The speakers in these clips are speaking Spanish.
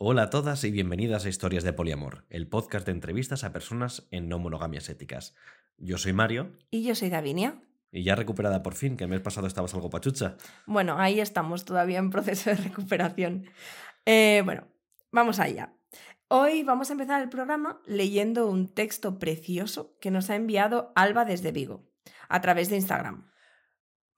Hola a todas y bienvenidas a Historias de Poliamor, el podcast de entrevistas a personas en no monogamias éticas. Yo soy Mario. Y yo soy Davinia. Y ya recuperada por fin, que el mes pasado estabas algo pachucha. Bueno, ahí estamos todavía en proceso de recuperación. Eh, bueno, vamos allá. Hoy vamos a empezar el programa leyendo un texto precioso que nos ha enviado Alba desde Vigo, a través de Instagram.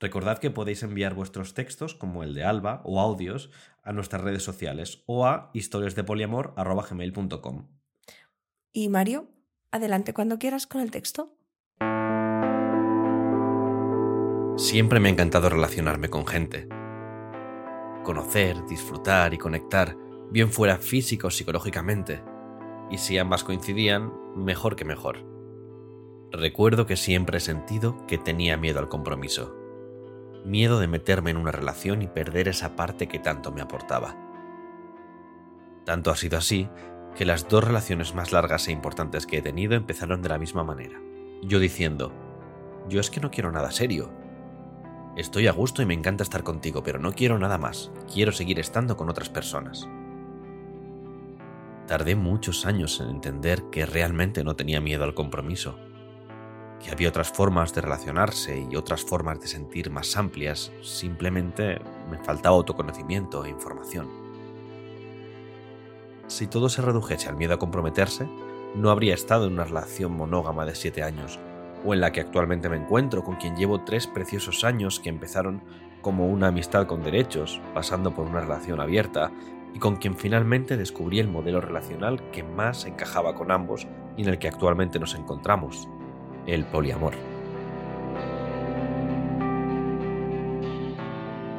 Recordad que podéis enviar vuestros textos, como el de Alba, o audios, a nuestras redes sociales o a historiasdepoliamor.gmail.com. Y Mario, adelante cuando quieras con el texto. Siempre me ha encantado relacionarme con gente. Conocer, disfrutar y conectar, bien fuera físico o psicológicamente. Y si ambas coincidían, mejor que mejor. Recuerdo que siempre he sentido que tenía miedo al compromiso miedo de meterme en una relación y perder esa parte que tanto me aportaba. Tanto ha sido así que las dos relaciones más largas e importantes que he tenido empezaron de la misma manera. Yo diciendo, yo es que no quiero nada serio. Estoy a gusto y me encanta estar contigo, pero no quiero nada más. Quiero seguir estando con otras personas. Tardé muchos años en entender que realmente no tenía miedo al compromiso que había otras formas de relacionarse y otras formas de sentir más amplias, simplemente me faltaba autoconocimiento e información. Si todo se redujese al miedo a comprometerse, no habría estado en una relación monógama de siete años, o en la que actualmente me encuentro, con quien llevo tres preciosos años que empezaron como una amistad con derechos, pasando por una relación abierta, y con quien finalmente descubrí el modelo relacional que más encajaba con ambos y en el que actualmente nos encontramos, el poliamor.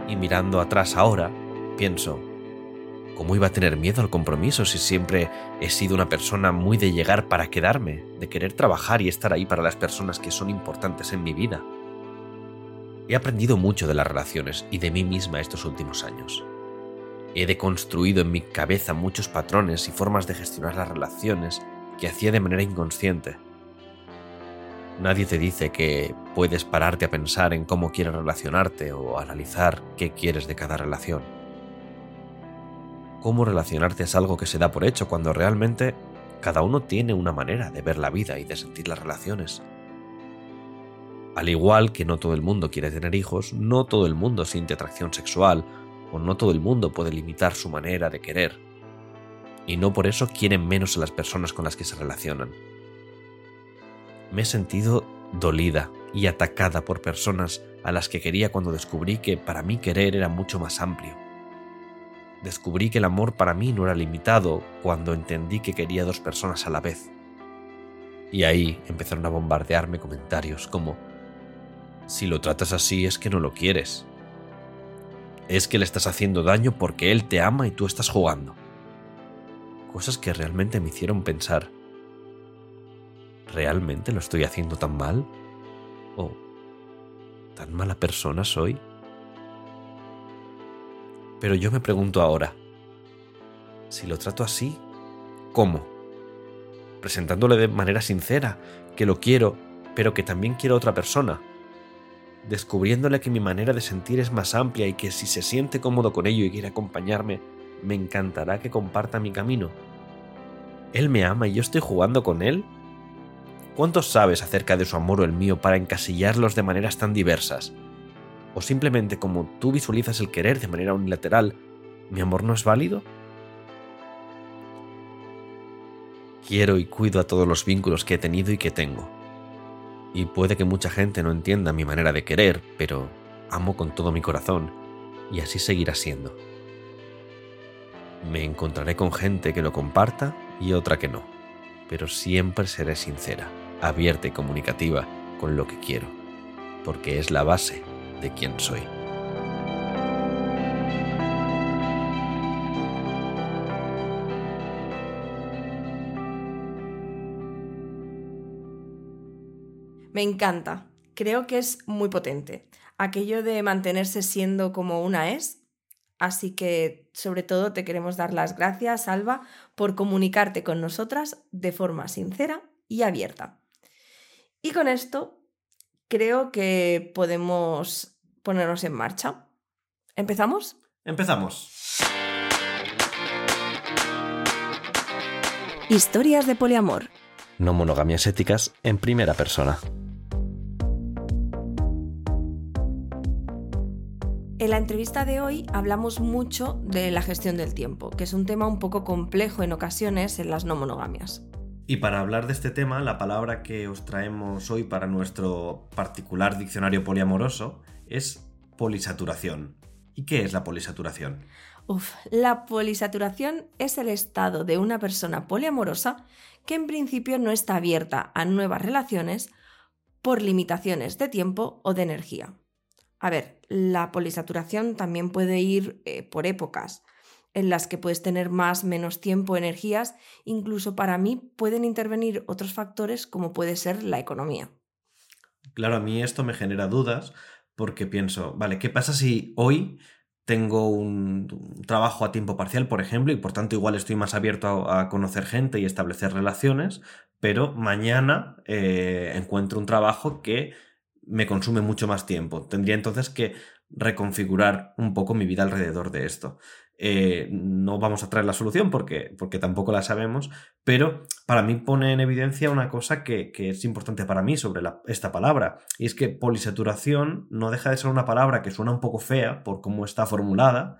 Y mirando atrás ahora, pienso, ¿cómo iba a tener miedo al compromiso si siempre he sido una persona muy de llegar para quedarme, de querer trabajar y estar ahí para las personas que son importantes en mi vida? He aprendido mucho de las relaciones y de mí misma estos últimos años. He deconstruido en mi cabeza muchos patrones y formas de gestionar las relaciones que hacía de manera inconsciente Nadie te dice que puedes pararte a pensar en cómo quieres relacionarte o analizar qué quieres de cada relación. Cómo relacionarte es algo que se da por hecho cuando realmente cada uno tiene una manera de ver la vida y de sentir las relaciones. Al igual que no todo el mundo quiere tener hijos, no todo el mundo siente atracción sexual o no todo el mundo puede limitar su manera de querer. Y no por eso quieren menos a las personas con las que se relacionan me he sentido dolida y atacada por personas a las que quería cuando descubrí que para mí querer era mucho más amplio. Descubrí que el amor para mí no era limitado cuando entendí que quería dos personas a la vez. Y ahí empezaron a bombardearme comentarios como, si lo tratas así es que no lo quieres. Es que le estás haciendo daño porque él te ama y tú estás jugando. Cosas que realmente me hicieron pensar, ¿realmente lo estoy haciendo tan mal? ¿O tan mala persona soy? Pero yo me pregunto ahora, si lo trato así, ¿cómo? Presentándole de manera sincera que lo quiero, pero que también quiero a otra persona. Descubriéndole que mi manera de sentir es más amplia y que si se siente cómodo con ello y quiere acompañarme, me encantará que comparta mi camino. Él me ama y yo estoy jugando con él ¿Cuánto sabes acerca de su amor o el mío para encasillarlos de maneras tan diversas? ¿O simplemente como tú visualizas el querer de manera unilateral, mi amor no es válido? Quiero y cuido a todos los vínculos que he tenido y que tengo. Y puede que mucha gente no entienda mi manera de querer, pero amo con todo mi corazón, y así seguirá siendo. Me encontraré con gente que lo comparta y otra que no, pero siempre seré sincera abierta y comunicativa con lo que quiero, porque es la base de quien soy. Me encanta. Creo que es muy potente. Aquello de mantenerse siendo como una es. Así que, sobre todo, te queremos dar las gracias, Alba, por comunicarte con nosotras de forma sincera y abierta. Y con esto creo que podemos ponernos en marcha. ¿Empezamos? Empezamos. Historias de poliamor. No monogamias éticas en primera persona. En la entrevista de hoy hablamos mucho de la gestión del tiempo, que es un tema un poco complejo en ocasiones en las no monogamias. Y para hablar de este tema, la palabra que os traemos hoy para nuestro particular diccionario poliamoroso es polisaturación. ¿Y qué es la polisaturación? Uf, la polisaturación es el estado de una persona poliamorosa que en principio no está abierta a nuevas relaciones por limitaciones de tiempo o de energía. A ver, la polisaturación también puede ir eh, por épocas en las que puedes tener más, menos tiempo, energías. Incluso para mí pueden intervenir otros factores como puede ser la economía. Claro, a mí esto me genera dudas porque pienso, vale, ¿qué pasa si hoy tengo un, trabajo a tiempo parcial, por ejemplo, y por tanto igual estoy más abierto a, conocer gente y establecer relaciones, pero mañana eh, encuentro un trabajo que me consume mucho más tiempo. Tendría entonces que reconfigurar un poco mi vida alrededor de esto. Eh, no vamos a traer la solución porque, porque tampoco la sabemos, pero para mí pone en evidencia una cosa que, es importante para mí sobre esta palabra, y es que polisaturación no deja de ser una palabra que suena un poco fea por cómo está formulada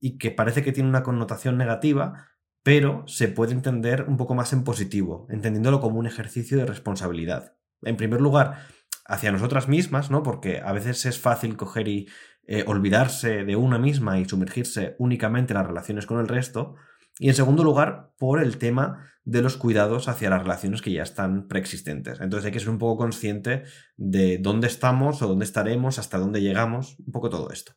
y que parece que tiene una connotación negativa, pero se puede entender un poco más en positivo, entendiéndolo como un ejercicio de responsabilidad. En primer lugar, hacia nosotras mismas, ¿no? Porque a veces es fácil coger y eh, olvidarse de una misma y sumergirse únicamente en las relaciones con el resto. Y en segundo lugar, por el tema de los cuidados hacia las relaciones que ya están preexistentes. Entonces hay que ser un poco consciente de dónde estamos o dónde estaremos, hasta dónde llegamos, un poco todo esto.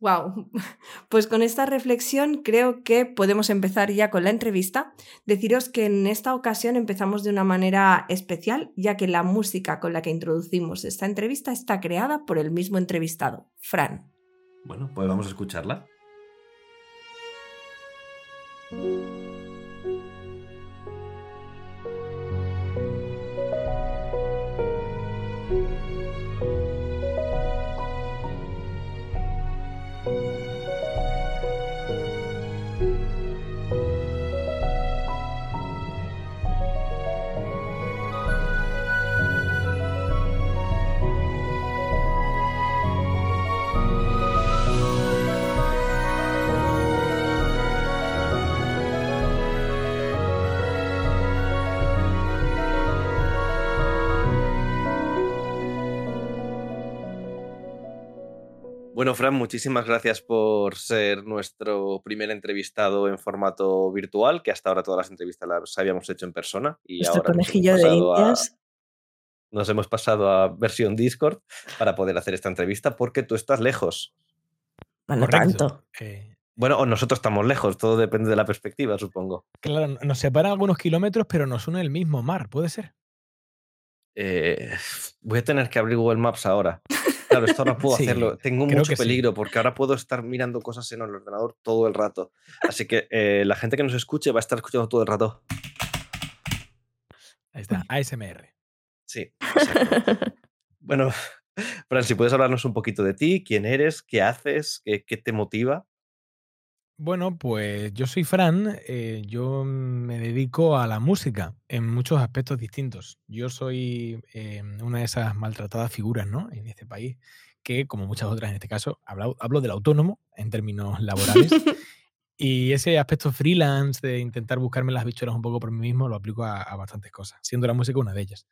Wow, pues con esta reflexión creo que podemos empezar ya con la entrevista. Deciros que en esta ocasión empezamos de una manera especial, ya que la música con la que introducimos esta entrevista está creada por el mismo entrevistado, Fran. Bueno, pues vamos a escucharla. Bueno, Fran, muchísimas gracias por ser nuestro primer entrevistado en formato virtual, que hasta ahora todas las entrevistas las habíamos hecho en persona. Y ahora conejillo de indias. nos hemos pasado a versión Discord para poder hacer esta entrevista porque tú estás lejos. Bueno, tanto. Bueno, o nosotros estamos lejos, todo depende de la perspectiva, supongo. Claro, nos separan algunos kilómetros, pero nos une el mismo mar, ¿puede ser? Eh, voy a tener que abrir Google Maps ahora. Claro, esto ahora puedo hacerlo. Tengo mucho peligro porque ahora puedo estar mirando cosas en el ordenador todo el rato. Así que eh, la gente que nos escuche va a estar escuchando todo el rato. Ahí está, ASMR. Sí. bueno, Fran, si puedes hablarnos un poquito de ti, quién eres, qué haces, qué, qué te motiva. Bueno, pues yo soy Fran, eh, yo me dedico a la música en muchos aspectos distintos. Yo soy eh, una de esas maltratadas figuras ¿no? en este país que, como muchas otras en este caso, hablo, hablo del autónomo en términos laborales. y ese aspecto freelance de intentar buscarme las bichuelas un poco por mí mismo lo aplico a, bastantes cosas, siendo la música una de ellas.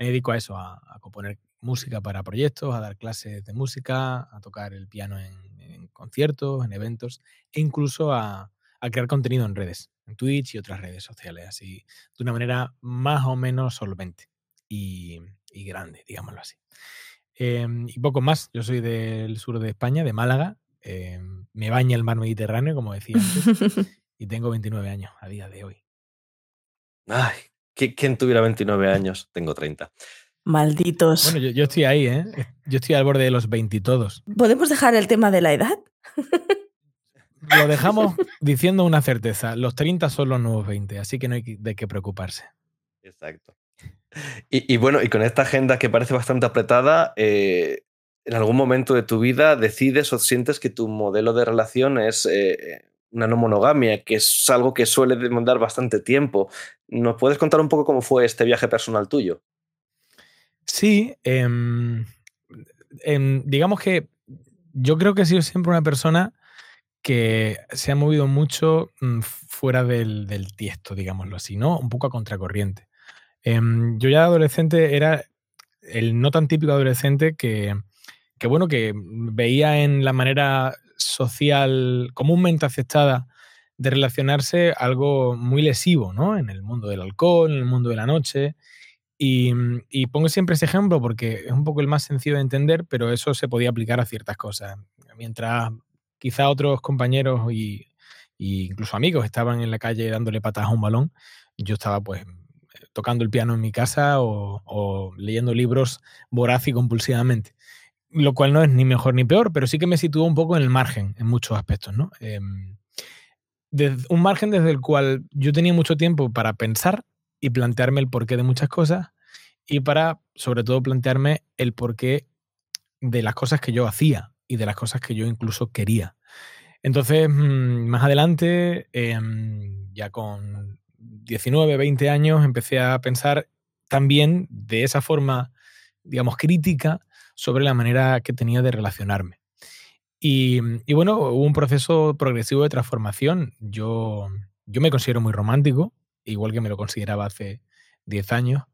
Me dedico a eso, a, a componer música para proyectos, a dar clases de música, a tocar el piano en en conciertos, en eventos e incluso a, crear contenido en redes, en Twitch y otras redes sociales, así de una manera más o menos solvente y, grande, digámoslo así. Em, y poco más, yo soy del sur de España, de Málaga, em, me baña el mar Mediterráneo, como decía antes, y tengo 29 años a día de hoy. Ay, ¿quién tuviera 29 años? Tengo 30. Malditos. Bueno, yo, estoy ahí, ¿eh? Yo estoy al borde de los 20 todos. ¿Podemos dejar el tema de la edad? Lo dejamos diciendo una certeza. Los 30 son los nuevos 20, así que no hay de qué preocuparse. Exacto. Y, bueno, y con esta agenda que parece bastante apretada, eh, ¿en algún momento de tu vida decides o sientes que tu modelo de relación es eh, una no monogamia, que es algo que suele demandar bastante tiempo. ¿Nos puedes contar un poco cómo fue este viaje personal tuyo? Sí, em, digamos que yo creo que he sido siempre una persona que se ha movido mucho mm, fuera del, tiesto, digámoslo así, ¿no? Un poco a contracorriente. Em, yo ya adolescente era el no tan típico adolescente que, que, bueno, que veía en la manera social comúnmente aceptada de relacionarse algo muy lesivo, ¿no? En el mundo del alcohol, en el mundo de la noche. Y, pongo siempre ese ejemplo porque es un poco el más sencillo de entender, pero eso se podía aplicar a ciertas cosas. Mientras quizá otros compañeros y, incluso amigos estaban en la calle dándole patas a un balón, yo estaba pues tocando el piano en mi casa o, leyendo libros voraz y compulsivamente. Lo cual no es ni mejor ni peor, pero sí que me sitúo un poco en el margen en muchos aspectos, ¿no? Em, un margen desde el cual yo tenía mucho tiempo para pensar y plantearme el porqué de muchas cosas y para, sobre todo, plantearme el porqué de las cosas que yo hacía y de las cosas que yo incluso quería. Entonces, mm, más adelante, em, ya con 19, 20 años, empecé a pensar también de esa forma, digamos, crítica sobre la manera que tenía de relacionarme. Y, bueno, hubo un proceso progresivo de transformación. Yo, yo me considero muy romántico, igual que me lo consideraba hace 10 años.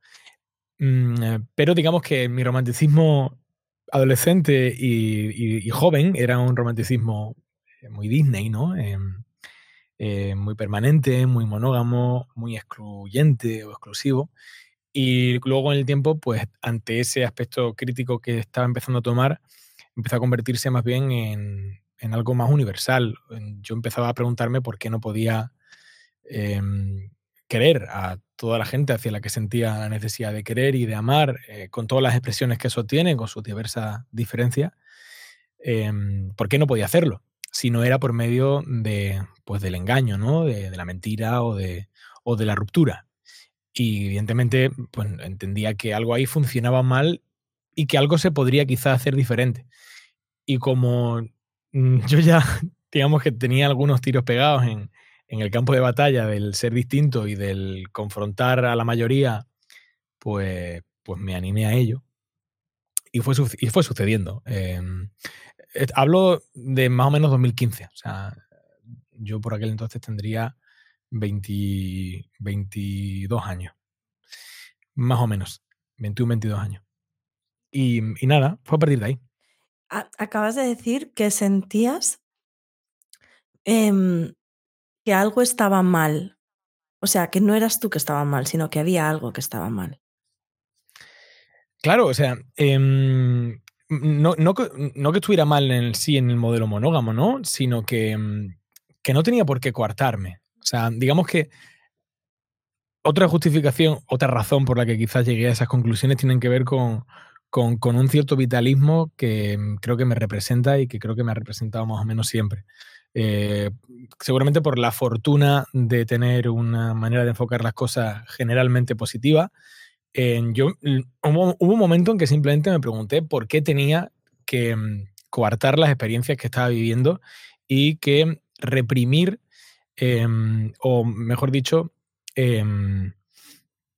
Mm, eh, pero digamos que mi romanticismo adolescente y, joven era un romanticismo eh, muy Disney, ¿no? Eh, muy permanente, muy monógamo, muy excluyente o exclusivo. Y luego en el tiempo, pues ante ese aspecto crítico que estaba empezando a tomar, empezó a convertirse más bien en, en algo más universal. Yo empezaba a preguntarme por qué no podía em, querer a toda la gente hacia la que sentía la necesidad de querer y de amar, eh, con todas las expresiones que eso tiene, con sus diversas diferencias, em, ¿por qué no podía hacerlo? Si no era por medio de, pues, del engaño, ¿no? de, la mentira o de, o de la ruptura. Y evidentemente pues, entendía que algo ahí funcionaba mal y que algo se podría quizá hacer diferente. Y como mm, yo ya, digamos que tenía algunos tiros pegados en, en el campo de batalla del ser distinto y del confrontar a la mayoría, pues, pues me animé a ello. Y fue, y fue sucediendo. Em, hablo de más o menos 2015. O sea, yo por aquel entonces tendría 22 años. Más o menos. 21, 22 años. Y, nada, fue a partir de ahí. Acabas de decir que sentías em, que algo estaba mal. O sea, que no eras tú que estaba mal, sino que había algo que estaba mal. Claro, o sea, em, no, no, que estuviera mal en sí en el modelo monógamo, ¿no? Sino que, em, que no tenía por qué coartarme. O sea, digamos que otra justificación, otra razón por la que quizás llegué a esas conclusiones tienen que ver con, con, un cierto vitalismo que em, creo que me representa y que creo que me ha representado más o menos siempre. Eh, seguramente por la fortuna de tener una manera de enfocar las cosas generalmente positiva. yo, hubo, un momento en que simplemente me pregunté por qué tenía que mm, coartar las experiencias que estaba viviendo y que reprimir, em, o mejor dicho, em,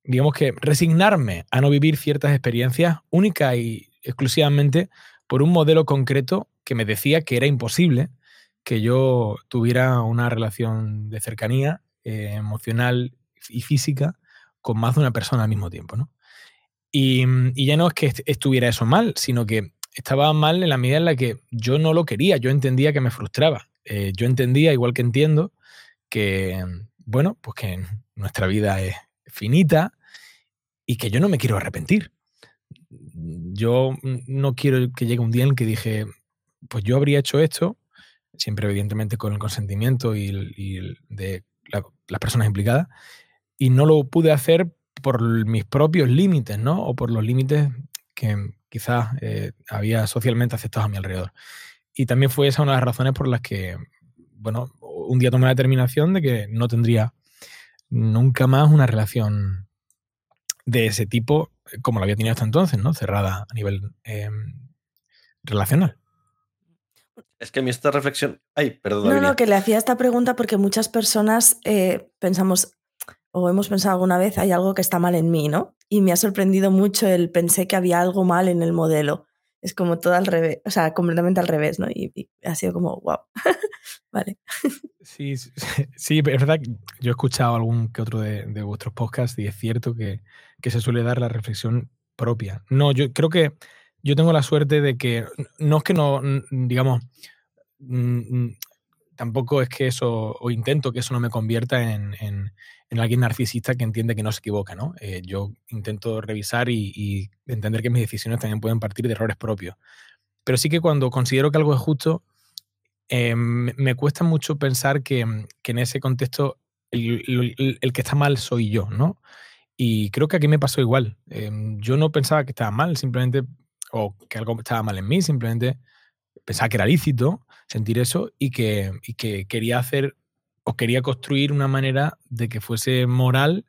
digamos que resignarme a no vivir ciertas experiencias única y exclusivamente por un modelo concreto que me decía que era imposible que yo tuviera una relación de cercanía eh, emocional y física con más de una persona al mismo tiempo, ¿no? Y, ya no es que estuviera eso mal, sino que estaba mal en la medida en la que yo no lo quería, yo entendía que me frustraba. Eh, yo entendía, igual que entiendo, que, bueno, pues que nuestra vida es finita y que yo no me quiero arrepentir. Yo no quiero que llegue un día en que dije, pues yo habría hecho esto siempre evidentemente con el consentimiento y, de las personas implicadas, y no lo pude hacer por mis propios límites, ¿no? O por los límites que quizás eh, había socialmente aceptados a mi alrededor. Y también fue esa una de las razones por las que, bueno, un día tomé la determinación de que no tendría nunca más una relación de ese tipo como la había tenido hasta entonces, ¿no? Cerrada a nivel em, relacional. Es que a mí esta reflexión. Ay, perdón. No, no, que le hacía esta pregunta porque muchas personas eh, pensamos, o hemos pensado alguna vez, hay algo que está mal en mí, ¿no? Y me ha sorprendido mucho el pensé que había algo mal en el modelo. Es como todo al revés, o sea, completamente al revés, ¿no? Y, ha sido como, wow. vale. Sí, sí, es verdad que yo he escuchado algún que otro de, vuestros podcasts y es cierto que, que se suele dar la reflexión propia. No, yo creo que yo tengo la suerte de que no es que no, digamos, tampoco es que eso, o intento que eso no me convierta en, alguien narcisista que entiende que no se equivoca, ¿no? Eh, yo intento revisar y, entender que mis decisiones también pueden partir de errores propios. Pero sí que cuando considero que algo es justo, eh, me, cuesta mucho pensar que, en ese contexto el, que está mal soy yo, ¿no? Y creo que aquí me pasó igual. Em, yo no pensaba que estaba mal, simplemente, o que algo estaba mal en mí, simplemente pensaba que era lícito sentir eso y que, que quería hacer o quería construir una manera de que fuese moral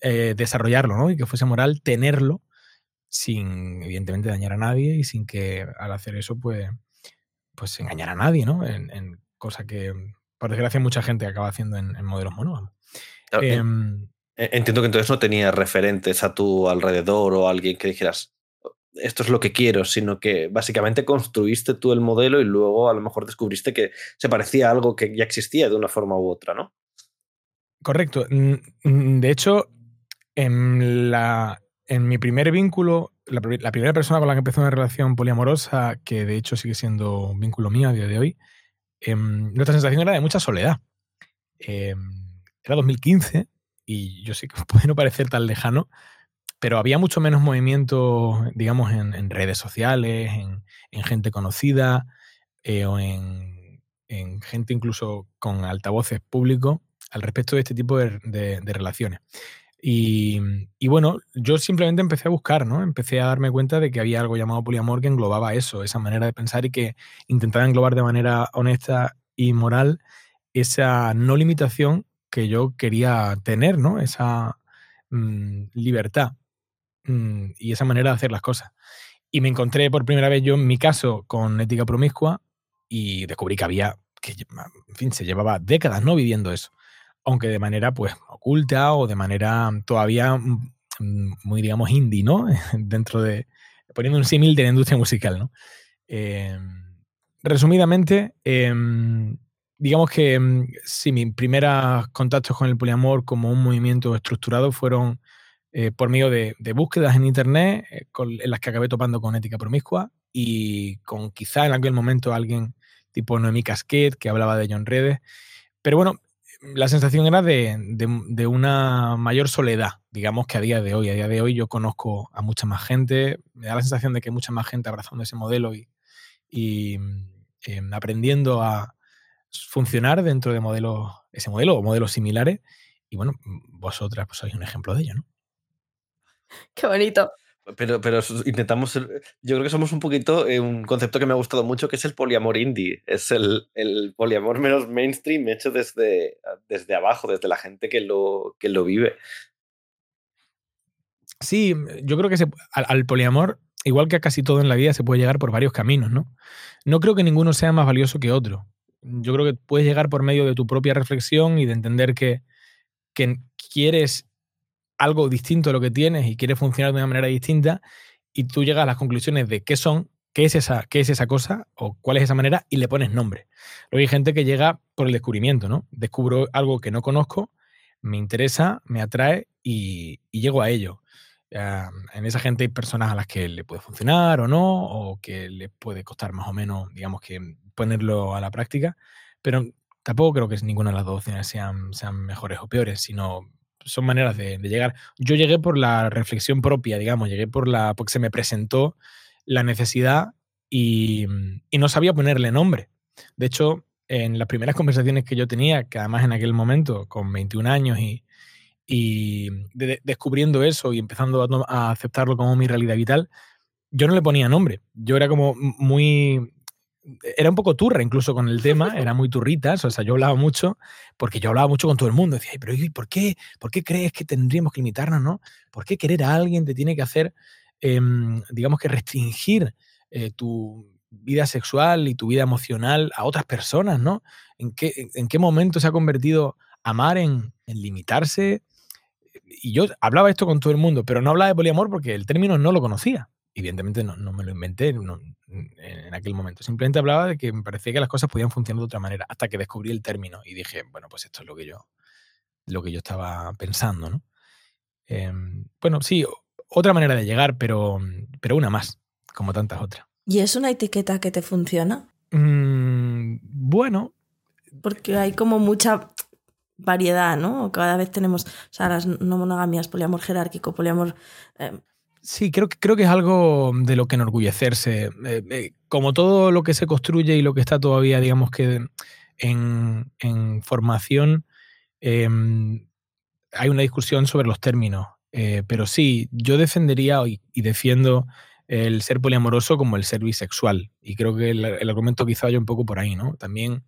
eh, desarrollarlo, ¿no? Y que fuese moral tenerlo sin, evidentemente, dañar a nadie y sin que al hacer eso, pues, pues engañar a nadie, ¿no? En, cosa que, por desgracia, mucha gente acaba haciendo en, modelos monógamos. Em, entiendo que entonces no tenías referentes a tu alrededor o alguien que dijeras, esto es lo que quiero, sino que básicamente construiste tú el modelo y luego a lo mejor descubriste que se parecía a algo que ya existía de una forma u otra, ¿no? Correcto. De hecho, en, la, en mi primer vínculo, la, primera persona con la que empezó una relación poliamorosa, que de hecho sigue siendo un vínculo mío a día de hoy, em, nuestra sensación era de mucha soledad. Em, era 2015 y yo sé que puede no parecer tan lejano, pero había mucho menos movimiento, digamos, en, redes sociales, en, gente conocida eh, o en, gente incluso con altavoces públicos al respecto de este tipo de, relaciones. Y, bueno, yo simplemente empecé a buscar, ¿no? Empecé a darme cuenta de que había algo llamado poliamor que englobaba eso, esa manera de pensar y que intentaba englobar de manera honesta y moral esa no limitación que yo quería tener, ¿no? Esa mm, libertad mm, y esa manera de hacer las cosas. Y me encontré por primera vez yo en mi caso con ética promiscua y descubrí que había, que en fin, se llevaba décadas no viviendo eso, aunque de manera pues oculta o de manera todavía mm, muy, digamos, indie, ¿no? Dentro de, poniendo un símil de la industria musical, ¿no? Em, resumidamente, em, digamos que mm, sí, mis primeros contactos con el poliamor como un movimiento estructurado fueron eh, por medio de, búsquedas en Internet, eh, en las que acabé topando con ética promiscua y con quizá en aquel momento alguien tipo Noemí Casquet que hablaba de John Redes. Pero bueno, la sensación era de, de, una mayor soledad, digamos que a día de hoy. A día de hoy yo conozco a mucha más gente, me da la sensación de que hay mucha más gente abrazando ese modelo y, y em, aprendiendo a, funcionar dentro de modelos, ese modelo o modelos similares. Y bueno, vosotras pues sois un ejemplo de ello, ¿no? Qué bonito. Pero, pero intentamos, yo creo que somos un poquito eh, un concepto que me ha gustado mucho, que es el poliamor indie. Es el, el poliamor menos mainstream hecho desde, desde abajo, desde la gente que lo, que lo vive. Sí, yo creo que al, poliamor, igual que a casi todo en la vida, se puede llegar por varios caminos, ¿no? No creo que ninguno sea más valioso que otro yo creo que puedes llegar por medio de tu propia reflexión y de entender que, quieres algo distinto a lo que tienes y quieres funcionar de una manera distinta y tú llegas a las conclusiones de qué son, qué es esa, qué es esa cosa o cuál es esa manera y le pones nombre. Luego hay gente que llega por el descubrimiento, ¿no? Descubro algo que no conozco, me interesa, me atrae y, llego a ello. en esa gente hay personas a las que le puede funcionar o no, o que le puede costar más o menos, digamos que ponerlo a la práctica, pero tampoco creo que ninguna de las dos opciones sean, sean mejores o peores, sino son maneras de, llegar. Yo llegué por la reflexión propia, digamos, llegué por la, porque se me presentó la necesidad y, no sabía ponerle nombre. De hecho, en las primeras conversaciones que yo tenía, que además en aquel momento, con 21 años y, y descubriendo eso y empezando a, aceptarlo como mi realidad vital, yo no le ponía nombre. Yo era como muy era un poco turra incluso con el tema, era muy turritas, o sea, yo hablaba mucho, porque yo hablaba mucho con todo el mundo, decía, pero ¿por qué, ¿por qué crees que tendríamos que limitarnos, no? ¿Por qué querer a alguien te tiene que hacer, em, digamos que restringir eh, tu, vida sexual y tu vida emocional a otras personas, ¿no? ¿En qué, en qué momento se ha convertido amar en, limitarse? Y yo hablaba esto con todo el mundo, pero no hablaba de poliamor porque el término no lo conocía. Evidentemente no, me lo inventé en aquel momento. Simplemente hablaba de que me parecía que las cosas podían funcionar de otra manera, hasta que descubrí el término y dije, bueno, pues esto es lo que yo, lo que yo estaba pensando, ¿no? Em, bueno, sí, otra manera de llegar, pero, pero una más, como tantas otras. ¿Y es una etiqueta que te funciona? Mm, bueno. Porque hay como mucha variedad, ¿no? Cada vez tenemos, o sea, las no monogamias, poliamor jerárquico, poliamor... Eh, sí, creo, creo que es algo de lo que enorgullecerse. Eh, eh, como todo lo que se construye y lo que está todavía, digamos que en, en formación, em, hay una discusión sobre los términos. pero sí, yo defendería y, y defiendo el ser poliamoroso como el ser bisexual. Y creo que el, argumento quizá vaya un poco por ahí, ¿no? También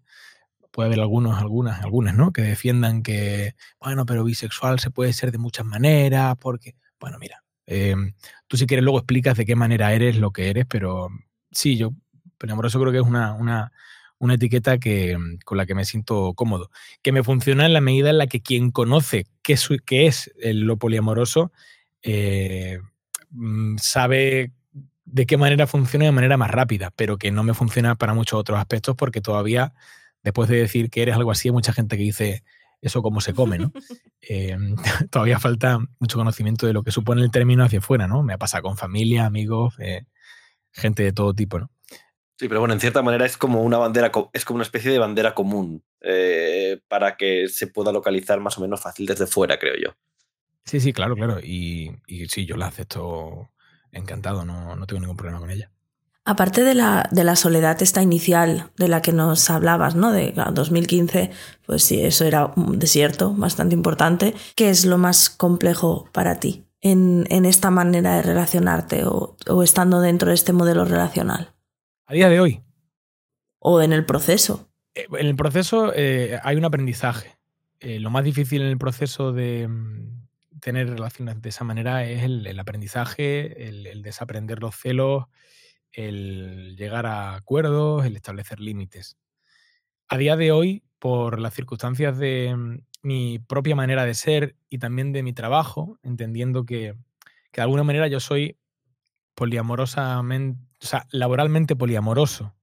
puede haber algunos, algunas, algunas, ¿no? Que defiendan que, bueno, pero bisexual se puede ser de muchas maneras, porque, bueno, mira, em, tú si quieres luego explicas de qué manera eres lo que eres, pero sí, yo, poliamoroso creo que es una, una, una etiqueta que, con la que me siento cómodo, que me funciona en la medida en la que quien conoce qué, qué es lo poliamoroso eh, mm, sabe de qué manera funciona de manera más rápida, pero que no me funciona para muchos otros aspectos porque todavía, después de decir que eres algo así, hay mucha gente que dice eso cómo se come, ¿no? Em, todavía falta mucho conocimiento de lo que supone el término hacia afuera, ¿no? Me ha pasado con familia, amigos, eh, gente de todo tipo, ¿no? Sí, pero bueno, en cierta manera es como una bandera, es como una especie de bandera común eh, para que se pueda localizar más o menos fácil desde fuera, creo yo. Sí, sí, claro, claro. Y, y sí, yo la acepto encantado, no, no tengo ningún problema con ella. Aparte de la, de la soledad esta inicial de la que nos hablabas, ¿no? De 2015, pues sí, eso era un desierto bastante importante. ¿Qué es lo más complejo para ti en, en esta manera de relacionarte o, o, estando dentro de este modelo relacional? A día de hoy. O en el proceso. Eh, en el proceso eh, hay un aprendizaje. Eh, lo más difícil en el proceso de, tener relaciones de esa manera es el, aprendizaje, el, desaprender los celos, el llegar a acuerdos, el establecer límites. A día de hoy, por las circunstancias de mm, mi propia manera de ser y también de mi trabajo, entendiendo que, de alguna manera yo soy poliamorosamente, o sea, laboralmente poliamoroso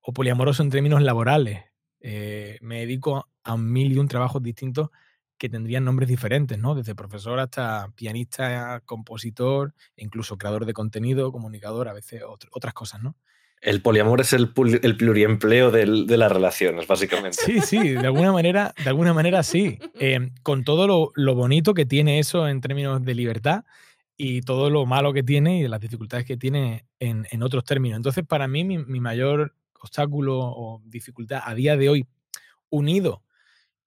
o poliamoroso en términos laborales. Eh, me dedico a mil y un trabajos distintos que tendrían nombres diferentes, ¿no? Desde profesor hasta pianista, compositor, incluso creador de contenido, comunicador, a veces otras cosas, ¿no? El poliamor es el, el pluriempleo de las relaciones, básicamente. Sí, sí, de alguna manera, de alguna manera sí. Em, con todo lo, bonito que tiene eso en términos de libertad y todo lo malo que tiene y las dificultades que tiene en, otros términos. Entonces, para mí, mi, mi, mayor obstáculo o dificultad a día de hoy, unido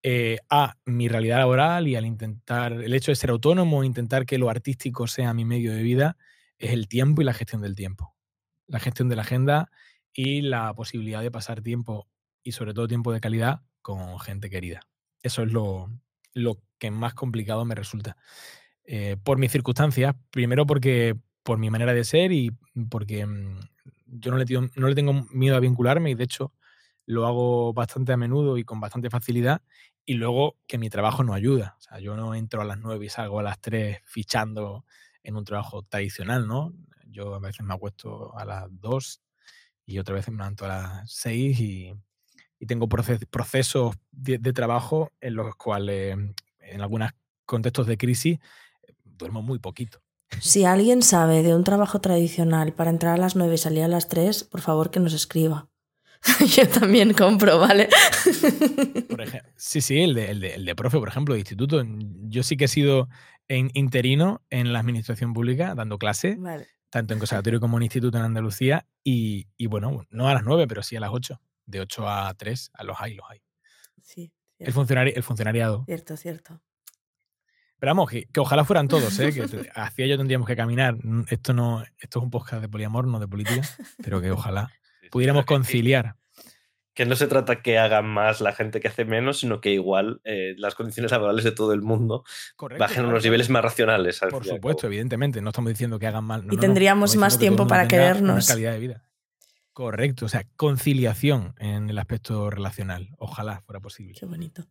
eh, a mi realidad laboral y al intentar, el hecho de ser autónomo, intentar que lo artístico sea mi medio de vida, es el tiempo y la gestión del tiempo. La gestión de la agenda y la posibilidad de pasar tiempo y sobre todo tiempo de calidad con gente querida. Eso es lo, lo que más complicado me resulta. Eh, por mis circunstancias, primero porque por mi manera de ser y porque mm, yo no le, no le tengo miedo a vincularme y de hecho lo hago bastante a menudo y con bastante facilidad y luego que mi trabajo no ayuda. O sea, yo no entro a las 9 y salgo a las 3 fichando en un trabajo tradicional, ¿no? Yo a veces me acuesto a las 2 y otra vez me levanto a las 6 y, tengo procesos de, trabajo en los cuales en algunos contextos de crisis duermo muy poquito. Si alguien sabe de un trabajo tradicional para entrar a las 9 y salir a las 3, por favor que nos escriba. Yo también compro, ¿vale? sí, sí, el de, el, de, profe, por ejemplo, de instituto. Yo sí que he sido en interino en la administración pública, dando clase, tanto en conservatorio como en instituto en Andalucía. Y, y, bueno, no a las 9, pero sí a las 8. De 8 a 3, a los hay, los hay. Sí. El, funcionari el funcionariado. Cierto, cierto. Pero vamos, que, ojalá fueran todos, ¿eh? que hacia yo tendríamos que caminar. Esto no, esto es un podcast de poliamor, no de política, pero que ojalá pudiéramos conciliar. Que, no se trata que hagan más la gente que hace menos, sino que igual eh, las condiciones laborales de todo el mundo bajen a unos niveles más racionales. Por supuesto, evidentemente. No estamos diciendo que hagan mal. y tendríamos más tiempo para querernos. calidad de vida. Correcto, o sea, conciliación en el aspecto relacional. Ojalá fuera posible. Qué bonito.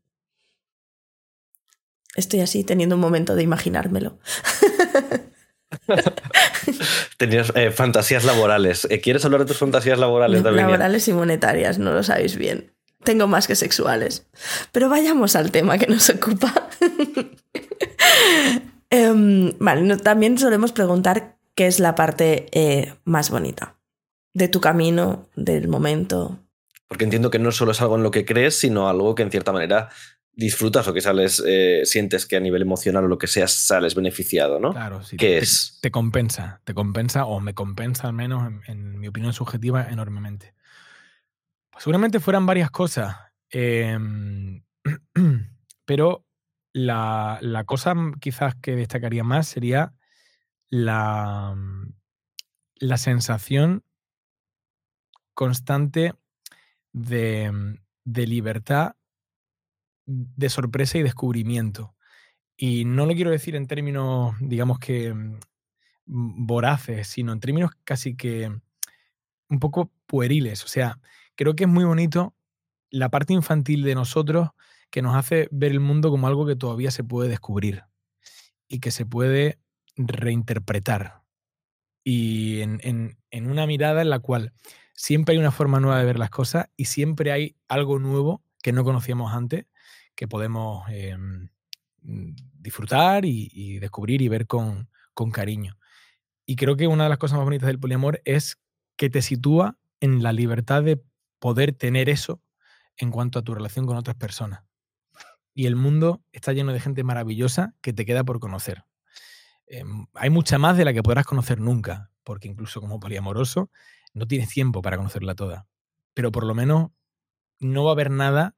Estoy así teniendo un momento de imaginármelo. Tenías eh, fantasías laborales. Eh, ¿Quieres hablar de tus fantasías laborales, David? Laborales y monetarias, no lo sabéis bien. Tengo más que sexuales. Pero vayamos al tema que nos ocupa. Em, vale, también solemos preguntar qué es la parte eh, más bonita de tu camino, del momento. Porque entiendo que no solo es algo en lo que crees, sino algo que en cierta manera disfrutas o que sales, eh, sientes que a nivel emocional o lo que sea sales beneficiado, ¿no? Claro, sí. ¿Qué te, es? Te compensa, te compensa o me compensa al menos, en, mi opinión subjetiva, enormemente. Pues seguramente fueran varias cosas, em, pero la, la, cosa quizás que destacaría más sería la, la sensación constante de, de libertad de sorpresa y descubrimiento. Y no lo quiero decir en términos, digamos que mm, voraces, sino en términos casi que un poco pueriles. O sea, creo que es muy bonito la parte infantil de nosotros que nos hace ver el mundo como algo que todavía se puede descubrir y que se puede reinterpretar. Y en, en, en una mirada en la cual siempre hay una forma nueva de ver las cosas y siempre hay algo nuevo que no conocíamos antes que podemos em, mm, disfrutar y, descubrir y ver con, cariño. Y creo que una de las cosas más bonitas del poliamor es que te sitúa en la libertad de poder tener eso en cuanto a tu relación con otras personas. Y el mundo está lleno de gente maravillosa que te queda por conocer. Em, hay mucha más de la que podrás conocer nunca, porque incluso como poliamoroso no tienes tiempo para conocerla toda. Pero por lo menos no va a haber nada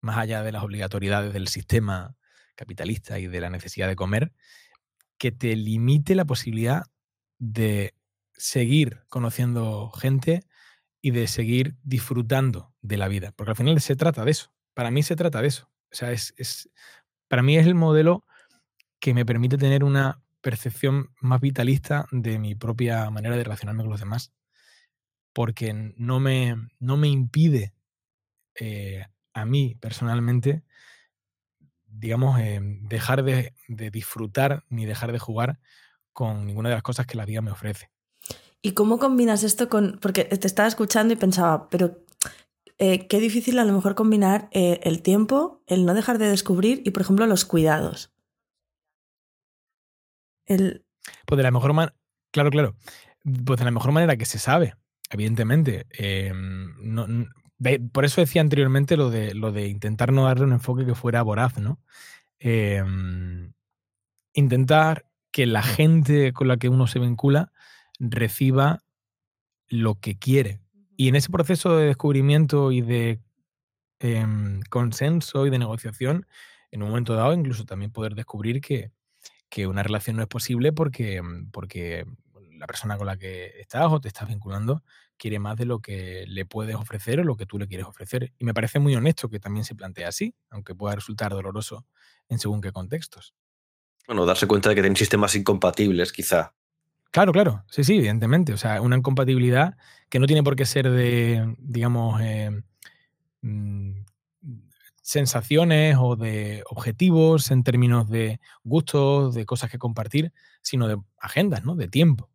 más allá de las obligatoriedades del sistema capitalista y de la necesidad de comer, que te limite la posibilidad de seguir conociendo gente y de seguir disfrutando de la vida. Porque al final se trata de eso. Para mí se trata de eso. O sea, es, es, para mí es el modelo que me permite tener una percepción más vitalista de mi propia manera de relacionarme con los demás. Porque no me, no me impide eh, a mí personalmente, digamos, em, dejar de, disfrutar ni dejar de jugar con ninguna de las cosas que la vida me ofrece. ¿Y cómo combinas esto con.? Porque te estaba escuchando y pensaba, pero eh, qué difícil a lo mejor combinar eh, el tiempo, el no dejar de descubrir y, por ejemplo, los cuidados. El... Pues de la mejor manera. Claro, claro. Pues de la mejor manera que se sabe, evidentemente. Em, no, por eso decía anteriormente lo de, lo de intentar no darle un enfoque que fuera voraz, ¿no? Em, intentar que la gente con la que uno se vincula reciba lo que quiere. Y en ese proceso de descubrimiento y de em, consenso y de negociación, en un momento dado, incluso también poder descubrir que, que una relación no es posible porque, porque la persona con la que estás o te estás vinculando quiere más de lo que le puedes ofrecer o lo que tú le quieres ofrecer. Y me parece muy honesto que también se plantea así, aunque pueda resultar doloroso en según qué contextos. Bueno, darse cuenta de que tienen sistemas incompatibles, quizá. Claro, claro, sí, sí, evidentemente. O sea, una incompatibilidad que no tiene por qué ser de, digamos, eh, mm, sensaciones o de objetivos en términos de gustos, de cosas que compartir, sino de agendas, ¿no? De tiempo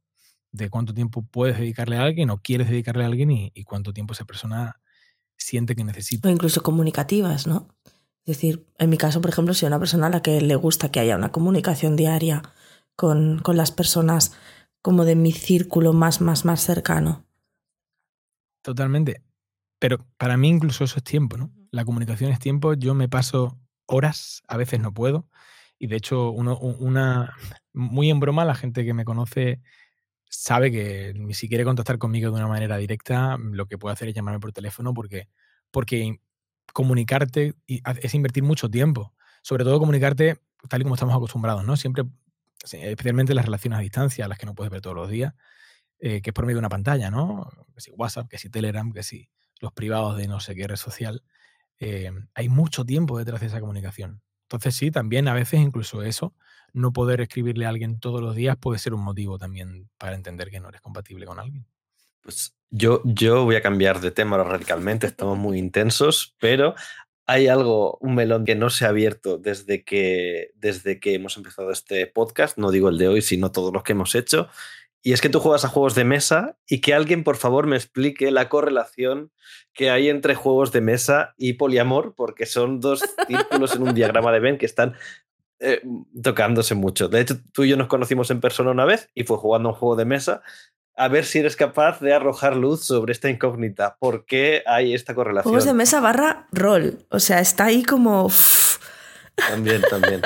de cuánto tiempo puedes dedicarle a alguien o quieres dedicarle a alguien y, cuánto tiempo esa persona siente que necesita. O incluso comunicativas, ¿no? Es decir, en mi caso, por ejemplo, si una persona a la que le gusta que haya una comunicación diaria con, con las personas como de mi círculo más, más, más cercano. Totalmente. Pero para mí incluso eso es tiempo, ¿no? La comunicación es tiempo. Yo me paso horas, a veces no puedo. Y de hecho, uno, una, muy en broma, la gente que me conoce sabe que si quiere contactar conmigo de una manera directa, lo que puede hacer es llamarme por teléfono porque, porque comunicarte es invertir mucho tiempo. Sobre todo comunicarte tal y como estamos acostumbrados, ¿no? Siempre, especialmente las relaciones a distancia, las que no puedes ver todos los días, eh, que es por medio de una pantalla, ¿no? Que si WhatsApp, que si Telegram, que si los privados de no sé qué red social. Eh, hay mucho tiempo detrás de esa comunicación. Entonces sí, también a veces incluso eso no poder escribirle a alguien todos los días puede ser un motivo también para entender que no eres compatible con alguien. Pues yo, yo voy a cambiar de tema radicalmente, estamos muy intensos, pero hay algo, un melón que no se ha abierto desde que, desde que hemos empezado este podcast, no digo el de hoy, sino todos los que hemos hecho, y es que tú juegas a juegos de mesa y que alguien por favor me explique la correlación que hay entre juegos de mesa y poliamor, porque son dos círculos en un diagrama de Venn que están eh, tocándose mucho. De hecho, tú y yo nos conocimos en persona una vez y fue jugando un juego de mesa. A ver si eres capaz de arrojar luz sobre esta incógnita. ¿Por qué hay esta correlación? Juegos de mesa barra rol. O sea, está ahí como. También, también.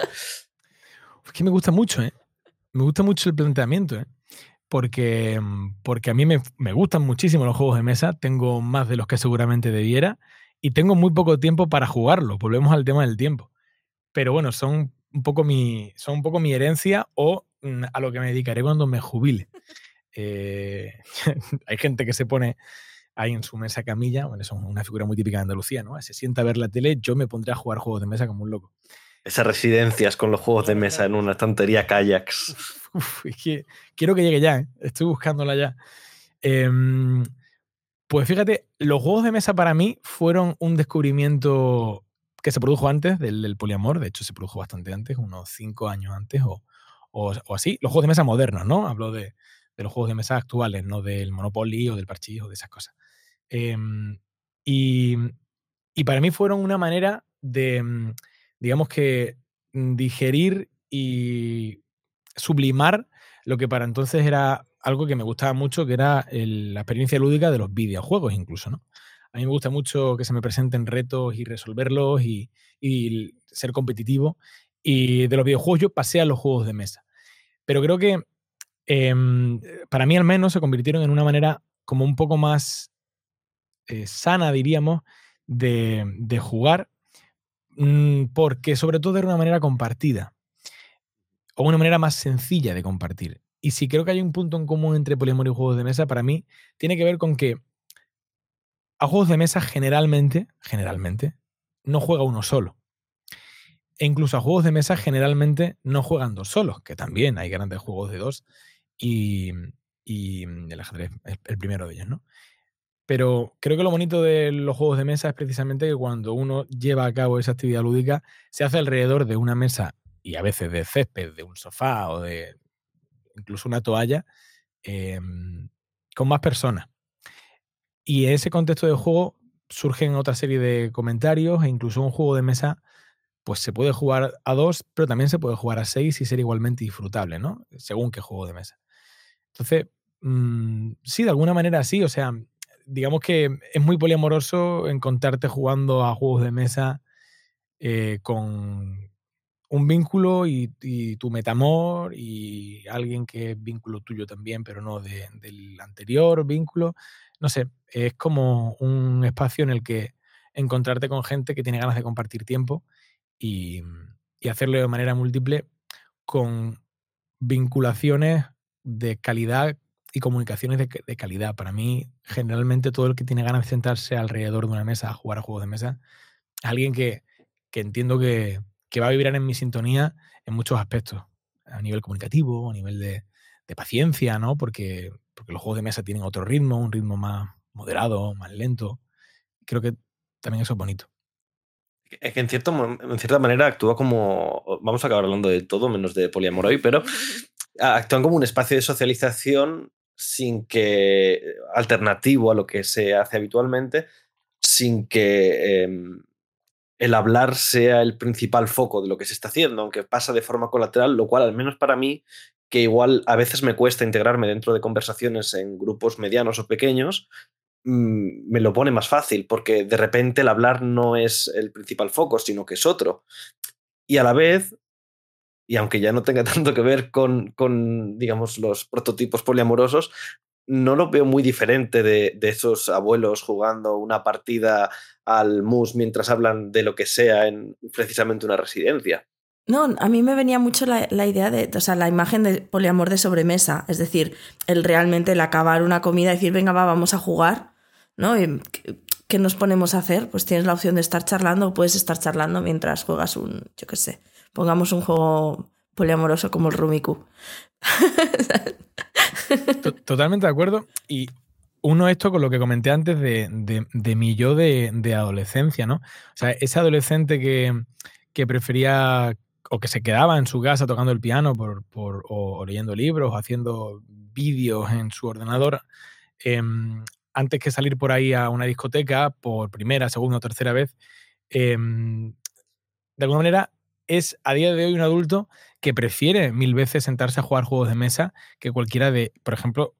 Es que me gusta mucho, ¿eh? Me gusta mucho el planteamiento, ¿eh? Porque, mm, porque a mí me, me, gustan muchísimo los juegos de mesa, tengo más de los que seguramente debiera y tengo muy poco tiempo para jugarlo. Volvemos al tema del tiempo. Pero bueno, son un poco mi, son un poco mi herencia o mm, a lo que me dedicaré cuando me jubile. Eh, hay gente que se pone ahí en su mesa camilla, bueno, es una figura muy típica de Andalucía, ¿no? Se sienta a ver la tele, yo me pondré a jugar juegos de mesa como un loco. Esas residencias con los juegos de mesa en una estantería kayaks. quiero que llegue ya, ¿eh? estoy buscándola ya. Em, pues fíjate, los juegos de mesa para mí fueron un descubrimiento que se produjo antes del, poliamor, de hecho se produjo bastante antes, unos cinco años antes o, o, así. Los juegos de mesa modernos, ¿no? Hablo de, de, los juegos de mesa actuales, no del Monopoly o del Parchís o de esas cosas. Em, y, y, para mí fueron una manera de, mm, digamos que, mm, digerir y sublimar lo que para entonces era algo que me gustaba mucho, que era la experiencia lúdica de los videojuegos incluso, ¿no? A mí me gusta mucho que se me presenten retos y resolverlos y, ser competitivo. Y de los videojuegos yo pasé a los juegos de mesa. Pero creo que em, para mí al menos se convirtieron en una manera como un poco más eh, sana, diríamos, de, de jugar, porque sobre todo era una manera compartida o una manera más sencilla de compartir. Y si creo que hay un punto en común entre poliamor y juegos de mesa, para mí tiene que ver con que a juegos de mesa generalmente, generalmente, no juega uno solo. E incluso a juegos de mesa generalmente no juegan dos solos, que también hay grandes juegos de dos y, y el ajedrez es el primero de ellos, ¿no? Pero creo que lo bonito de los juegos de mesa es precisamente que cuando uno lleva a cabo esa actividad lúdica, se hace alrededor de una mesa y a veces de césped, de un sofá o de incluso una toalla, em, con más personas. Y en ese contexto de juego surgen otra serie de comentarios e incluso un juego de mesa, pues se puede jugar a dos, pero también se puede jugar a seis y ser igualmente disfrutable, ¿no? Según qué juego de mesa. Entonces, mm, sí, de alguna manera sí, o sea, digamos que es muy poliamoroso encontrarte jugando a juegos de mesa eh, con, un vínculo y, tu metamor y alguien que es vínculo tuyo también, pero no del anterior vínculo. No sé, es como un espacio en el que encontrarte con gente que tiene ganas de compartir tiempo y, hacerlo de manera múltiple con vinculaciones de calidad y comunicaciones de, de, calidad. Para mí, generalmente todo el que tiene ganas de sentarse alrededor de una mesa a jugar a juegos de mesa es alguien que, que entiendo que, que va a vibrar en mi sintonía en muchos aspectos, a nivel comunicativo, a nivel de, paciencia, ¿no? Porque, porque los juegos de mesa tienen otro ritmo, un ritmo más moderado, más lento. Creo que también eso es bonito. Es que en, cierto, en cierta manera actúa como. Vamos a acabar hablando de todo menos de poliamor hoy, pero actúan como un espacio de socialización sin que. alternativo a lo que se hace habitualmente, sin que em, el hablar sea el principal foco de lo que se está haciendo, aunque pasa de forma colateral, lo cual al menos para mí, que igual a veces me cuesta integrarme dentro de conversaciones en grupos medianos o pequeños, mm, me lo pone más fácil, porque de repente el hablar no es el principal foco, sino que es otro. Y a la vez, y aunque ya no tenga tanto que ver con, con digamos, los prototipos poliamorosos, no lo veo muy diferente de, esos abuelos jugando una partida al mus mientras hablan de lo que sea en precisamente una residencia. No, a mí me venía mucho la, idea de, o sea, la imagen de poliamor de sobremesa, es decir, el realmente el acabar una comida y decir, venga, va, vamos a jugar, ¿no? ¿Qué nos ponemos a hacer? Pues tienes la opción de estar charlando o puedes estar charlando mientras juegas un, yo qué sé, pongamos un juego poliamoroso como el Rumiku. Totalmente de acuerdo. Y uno esto con lo que comenté antes de, de, mi yo de, adolescencia, ¿no? O sea, ese adolescente que, que, prefería o que se quedaba en su casa tocando el piano por, por, o, leyendo libros o haciendo vídeos en su ordenador, em, antes que salir por ahí a una discoteca por primera, segunda o tercera vez, em, de alguna manera es a día de hoy un adulto que prefiere mil veces sentarse a jugar juegos de mesa que cualquiera de, por ejemplo,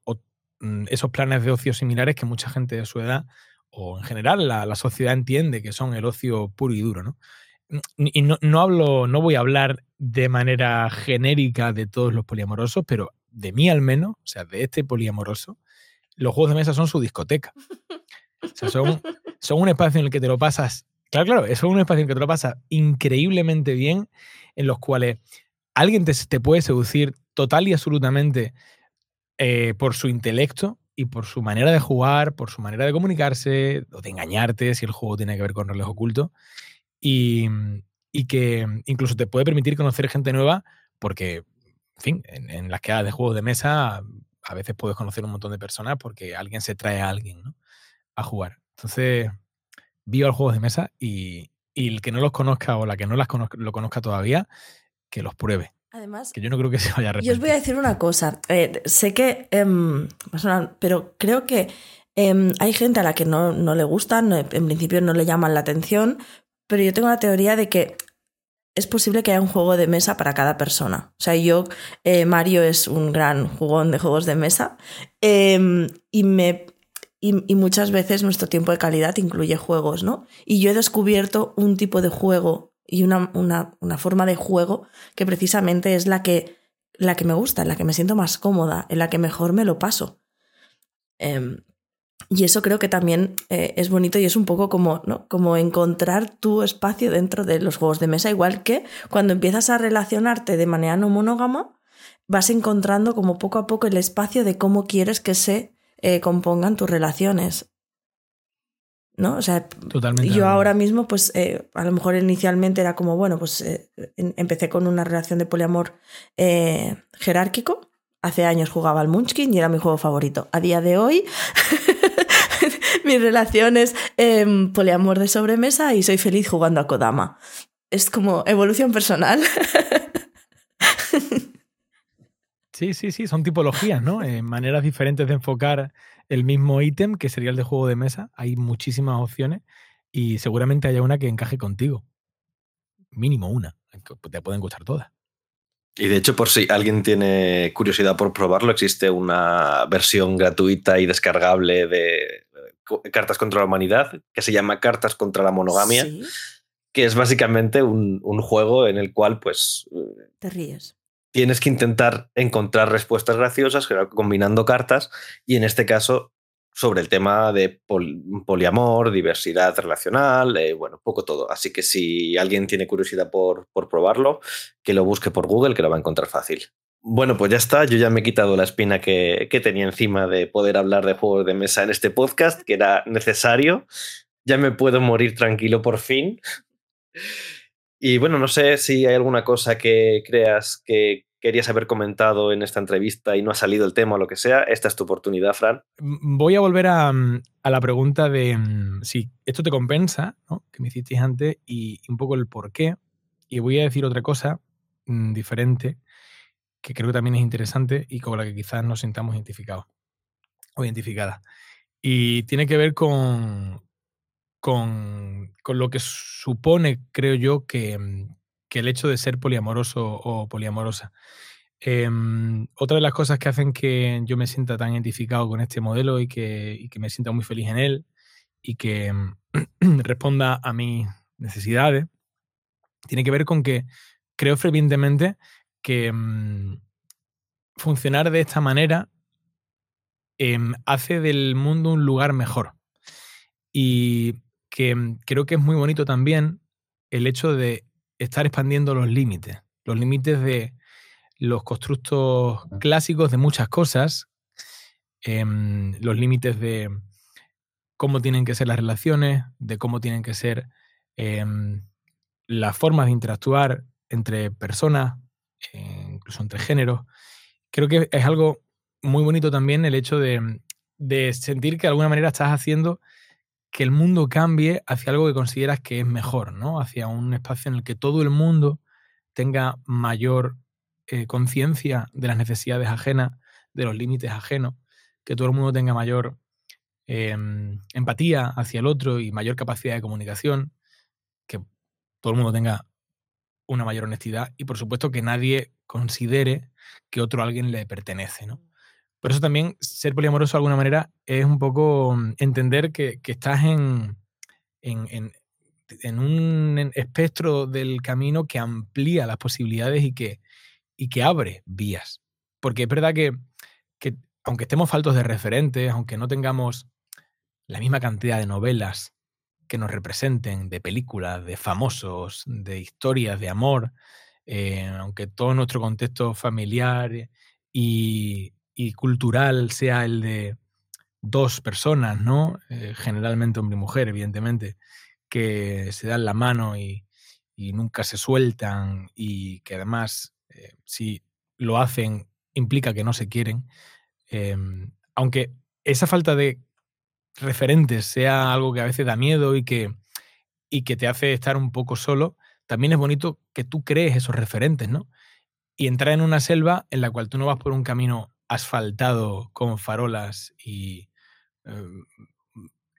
mm, esos planes de ocio similares que mucha gente de su edad o en general la, sociedad entiende que son el ocio puro y duro, ¿no? Mm, y no, no, hablo, no voy a hablar de manera genérica de todos los poliamorosos, pero de mí al menos, o sea, de este poliamoroso, los juegos de mesa son su discoteca. O sea, son, son un espacio en el que te lo pasas. Claro, claro, eso es un espacio en que te lo pasas increíblemente bien, en los cuales alguien te, puede seducir total y absolutamente eh, por su intelecto y por su manera de jugar, por su manera de comunicarse, o de engañarte si el juego tiene que ver con roles ocultos. Y, y que incluso te puede permitir conocer gente nueva porque, en fin, en, en las quedadas de juegos de mesa a veces puedes conocer un montón de personas porque alguien se trae a alguien ¿no? a jugar. Entonces, vivo los juegos de mesa y, el que no los conozca o la que no las lo conozca todavía, que los pruebe. Además, que yo no creo que se vaya a arrepentir. Yo os voy a decir una cosa. Eh, sé que, em, pero creo que em, hay gente a la que no, no le gustan, en principio no le llaman la atención, pero yo tengo la teoría de que es posible que haya un juego de mesa para cada persona. O sea, yo, eh, Mario es un gran jugón de juegos de mesa em, y, me, y, muchas veces nuestro tiempo de calidad incluye juegos, ¿no? Y yo he descubierto un tipo de juego y una, una, una forma de juego que precisamente es la que, la que me gusta, en la que me siento más cómoda, en la que mejor me lo paso. Em, y eso creo que también eh, es bonito y es un poco como, ¿no? como encontrar tu espacio dentro de los juegos de mesa, igual que cuando empiezas a relacionarte de manera no monógama, vas encontrando como poco a poco el espacio de cómo quieres que se eh, compongan tus relaciones. ¿No? O sea, yo ahora mismo, pues eh, a lo mejor inicialmente era como, bueno, pues empecé con una relación de poliamor jerárquico. Hace años jugaba al Munchkin y era mi juego favorito. A día de hoy mi relación es em, poliamor de sobremesa y soy feliz jugando a Kodama. Es como evolución personal. Sí, sí, sí, son tipologías, ¿no? Eh, maneras diferentes de enfocar el mismo ítem, que sería el de juego de mesa. Hay muchísimas opciones y seguramente haya una que encaje contigo. Mínimo una. Te pueden gustar todas. Y de hecho, por si alguien tiene curiosidad por probarlo, existe una versión gratuita y descargable de Cartas contra la Humanidad, que se llama Cartas contra la Monogamia, que es básicamente un, juego en el cual, pues. Te ríes. Tienes que intentar encontrar respuestas graciosas combinando cartas, y en este caso, sobre el tema de poliamor, diversidad relacional, eh, bueno, poco todo. Así que si alguien tiene curiosidad por, por probarlo, que lo busque por Google, que lo va a encontrar fácil. Bueno, pues ya está. Yo ya me he quitado la espina que, tenía encima de poder hablar de juegos de mesa en este podcast, que era necesario. Ya me puedo morir tranquilo por fin. Y bueno, no sé si hay alguna cosa que creas que querías haber comentado en esta entrevista y no ha salido el tema o lo que sea. Esta es tu oportunidad, Fran. Voy a volver a, la pregunta de mm, si esto te compensa, que me hicisteis antes, y un poco el por qué. Y voy a decir otra cosa mm, diferente que creo que también es interesante y con la que quizás nos sintamos identificados o identificadas. Y tiene que ver con, con, lo que supone, creo yo, que, mm, el hecho de ser poliamoroso o poliamorosa. Em, otra de las cosas que hacen que yo me sienta tan identificado con este modelo y que, que me sienta muy feliz en él y que mm, responda a mis necesidades, tiene que ver con que creo fervientemente que mm, funcionar de esta manera em, hace del mundo un lugar mejor. Y que mm, creo que es muy bonito también el hecho de estar expandiendo los límites, los límites de los constructos clásicos de muchas cosas, em, los límites de cómo tienen que ser las relaciones, de cómo tienen que ser em, las formas de interactuar entre personas, incluso entre géneros. Creo que es algo muy bonito también el hecho de, de sentir que de alguna manera estás haciendo que el mundo cambie hacia algo que consideras que es mejor, ¿no? Hacia un espacio en el que todo el mundo tenga mayor eh, conciencia de las necesidades ajenas, de los límites ajenos, que todo el mundo tenga mayor em, empatía hacia el otro y mayor capacidad de comunicación, que todo el mundo tenga una mayor honestidad y por supuesto que nadie considere que otro alguien le pertenece, ¿no? Por eso también ser poliamoroso de alguna manera es un poco mm, entender que, estás en, en, un espectro del camino que amplía las posibilidades y que, y que abre vías. Porque es verdad que, que aunque estemos faltos de referentes, aunque no tengamos la misma cantidad de novelas que nos representen, de películas, de famosos, de historias de amor, eh, aunque todo nuestro contexto familiar y, y cultural sea el de dos personas, ¿no? Eh, generalmente hombre y mujer, evidentemente, que se dan la mano y, nunca se sueltan y que además, eh, si lo hacen, implica que no se quieren. Em, aunque esa falta de referentes sea algo que a veces da miedo y que, y que te hace estar un poco solo, también es bonito que tú crees esos referentes, ¿no? Y entrar en una selva en la cual tú no vas por un camino asfaltado con farolas y em,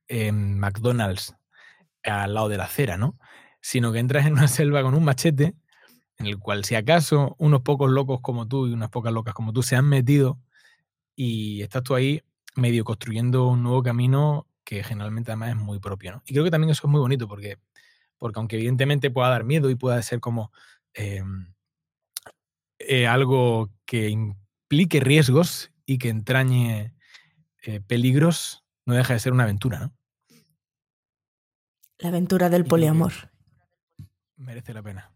en McDonald's al lado de la acera, ¿no? Sino que entras en una selva con un machete en el cual si acaso unos pocos locos como tú y unas pocas locas como tú se han metido y estás tú ahí medio construyendo un nuevo camino que generalmente además es muy propio, ¿no? Y creo que también eso es muy bonito porque, porque aunque evidentemente pueda dar miedo y pueda ser como em, eh, algo que implique riesgos y que entrañe eh, peligros, no deja de ser una aventura, ¿no? La aventura del poliamor. Merece la pena.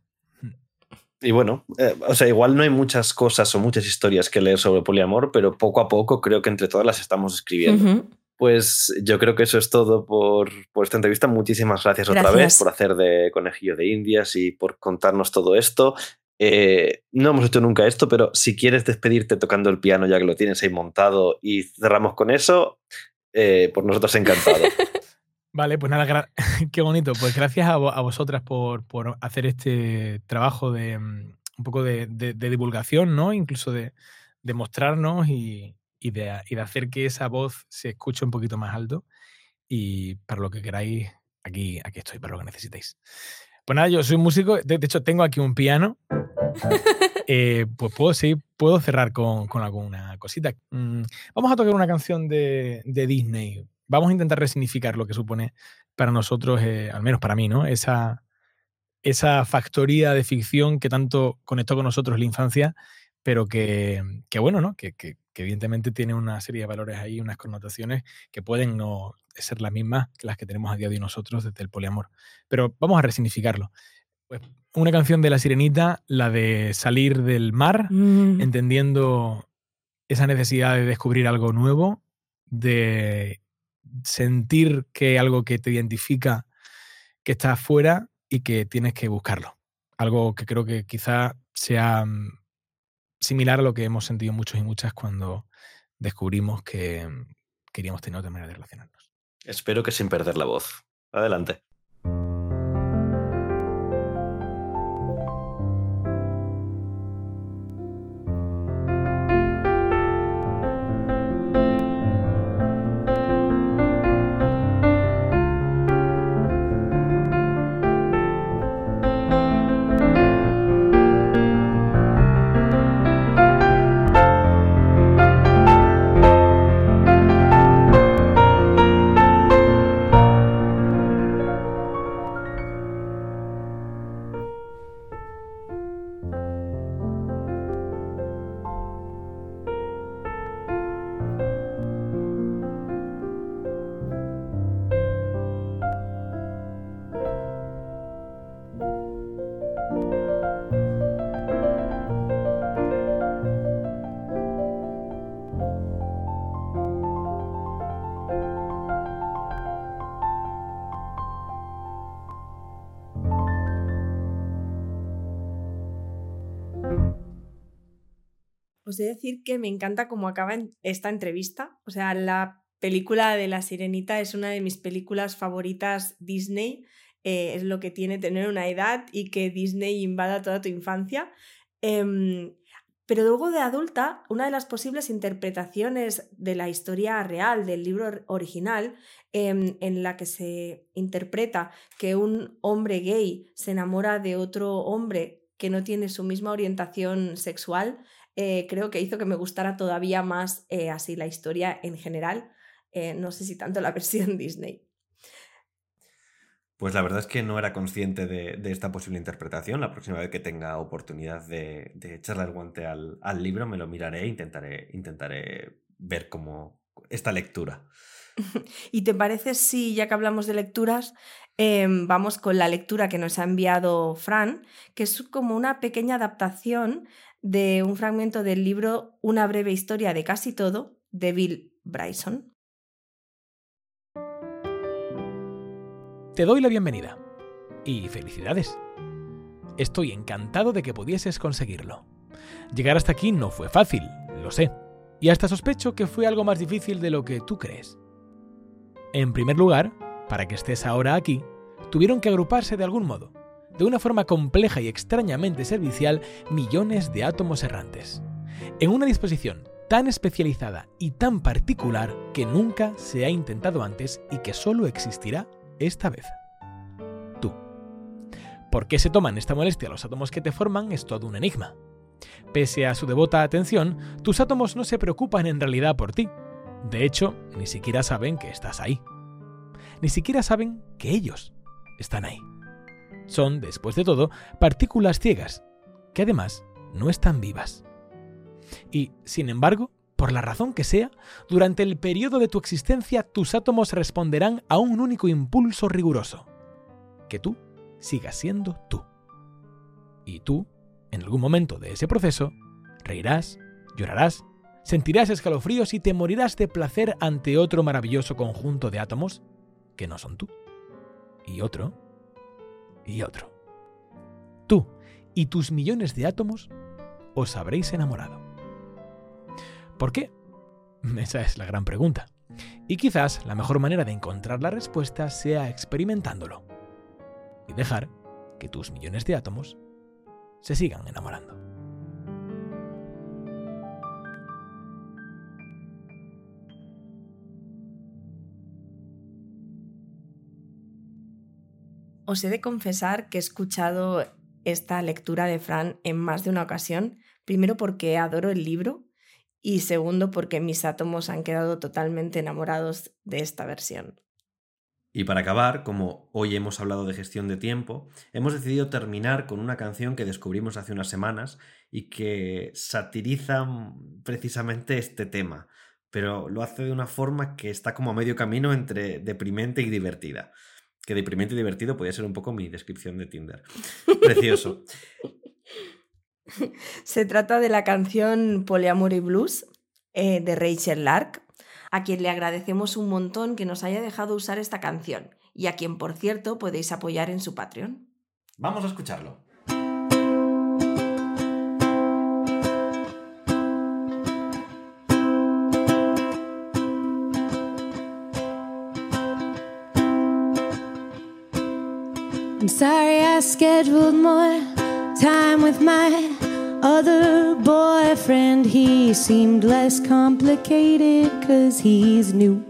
Y bueno, eh, o sea, igual no hay muchas cosas o muchas historias que leer sobre poliamor, pero poco a poco creo que entre todas las estamos escribiendo. Pues yo creo que eso es todo por, por esta entrevista. Muchísimas gracias, gracias, otra vez por hacer de conejillo de indias y por contarnos todo esto. Eh, no hemos hecho nunca esto, pero si quieres despedirte tocando el piano ya que lo tienes ahí montado y cerramos con eso, eh, por nosotros encantado. Vale, pues nada, qué bonito. Pues gracias a, vosotras por, hacer este trabajo de mm, un poco de, divulgación, ¿no? Incluso de, mostrarnos y, de, hacer que esa voz se escuche un poquito más alto. Y para lo que queráis, aquí, aquí estoy, para lo que necesitéis. Pues nada, yo soy músico, de, hecho tengo aquí un piano. Eh, pues puedo, sí, puedo cerrar con, alguna cosita. Mm, vamos a tocar una canción de, Disney. Vamos a intentar resignificar lo que supone para nosotros, eh, al menos para mí, ¿no? Esa, esa factoría de ficción que tanto conectó con nosotros la infancia, pero que, bueno, ¿no? Que, que, evidentemente tiene una serie de valores ahí, unas connotaciones que pueden no ser las mismas que las que tenemos a día de hoy nosotros desde el poliamor. Pero vamos a resignificarlo. Pues una canción de La Sirenita, la de salir del mar, mm. entendiendo esa necesidad de descubrir algo nuevo, de sentir que algo que te identifica, que está afuera y que tienes que buscarlo. Algo que creo que quizá sea mm, similar a lo que hemos sentido muchos y muchas cuando descubrimos que mm, queríamos tener otra manera de relacionarnos. Espero que sin perder la voz. Adelante. De decir que me encanta cómo acaba esta entrevista. O sea, la película de La Sirenita es una de mis películas favoritas Disney. Eh, es lo que tiene tener una edad y que Disney invada toda tu infancia. Em, pero luego de adulta, una de las posibles interpretaciones de la historia real del libro original, em, en la que se interpreta que un hombre gay se enamora de otro hombre que no tiene su misma orientación sexual, eh, creo que hizo que me gustara todavía más eh, así la historia en general. Eh, no sé si tanto la versión Disney. Pues la verdad es que no era consciente de, esta posible interpretación. La próxima vez que tenga oportunidad de, echarle el guante al, libro, me lo miraré e intentaré, intentaré ver cómo esta lectura. ¿Y te parece si, ya que hablamos de lecturas, em, vamos con la lectura que nos ha enviado Fran, que es como una pequeña adaptación de un fragmento del libro Una breve historia de casi todo, de Bill Bryson? Te doy la bienvenida. Y felicidades. Estoy encantado de que pudieses conseguirlo. Llegar hasta aquí no fue fácil, lo sé. Y hasta sospecho que fue algo más difícil de lo que tú crees. En primer lugar, para que estés ahora aquí, tuvieron que agruparse de algún modo, de una forma compleja y extrañamente servicial, millones de átomos errantes, en una disposición tan especializada y tan particular que nunca se ha intentado antes y que solo existirá esta vez. Tú. ¿Por qué se toman esta molestia los átomos que te forman es todo un enigma? Pese a su devota atención, tus átomos no se preocupan en realidad por ti. De hecho, ni siquiera saben que estás ahí. Ni siquiera saben que ellos están ahí. Son, después de todo, partículas ciegas, que además no están vivas. Y, sin embargo, por la razón que sea, durante el periodo de tu existencia tus átomos responderán a un único impulso riguroso, que tú sigas siendo tú. Y tú, en algún momento de ese proceso, reirás, llorarás, sentirás escalofríos y te morirás de placer ante otro maravilloso conjunto de átomos que no son tú. Y otro, y otro. Tú y tus millones de átomos os habréis enamorado. ¿Por qué? Esa es la gran pregunta. Y quizás la mejor manera de encontrar la respuesta sea experimentándolo. Y dejar que tus millones de átomos se sigan enamorando. Os he de confesar que he escuchado esta lectura de Fran en más de una ocasión, primero porque adoro el libro y segundo porque mis átomos han quedado totalmente enamorados de esta versión. Y para acabar, como hoy hemos hablado de gestión de tiempo, hemos decidido terminar con una canción que descubrimos hace unas semanas y que satiriza precisamente este tema, pero lo hace de una forma que está como a medio camino entre deprimente y divertida. Que deprimente y divertido podría ser un poco mi descripción de Tinder. Precioso. Se trata de la canción Polyamory Blues eh, de Rachel Lark, a quien le agradecemos un montón que nos haya dejado usar esta canción y a quien, por cierto, podéis apoyar en su Patreon. Vamos a escucharlo. I'm sorry I scheduled more time with my other boyfriend, he seemed less complicated cause he's new.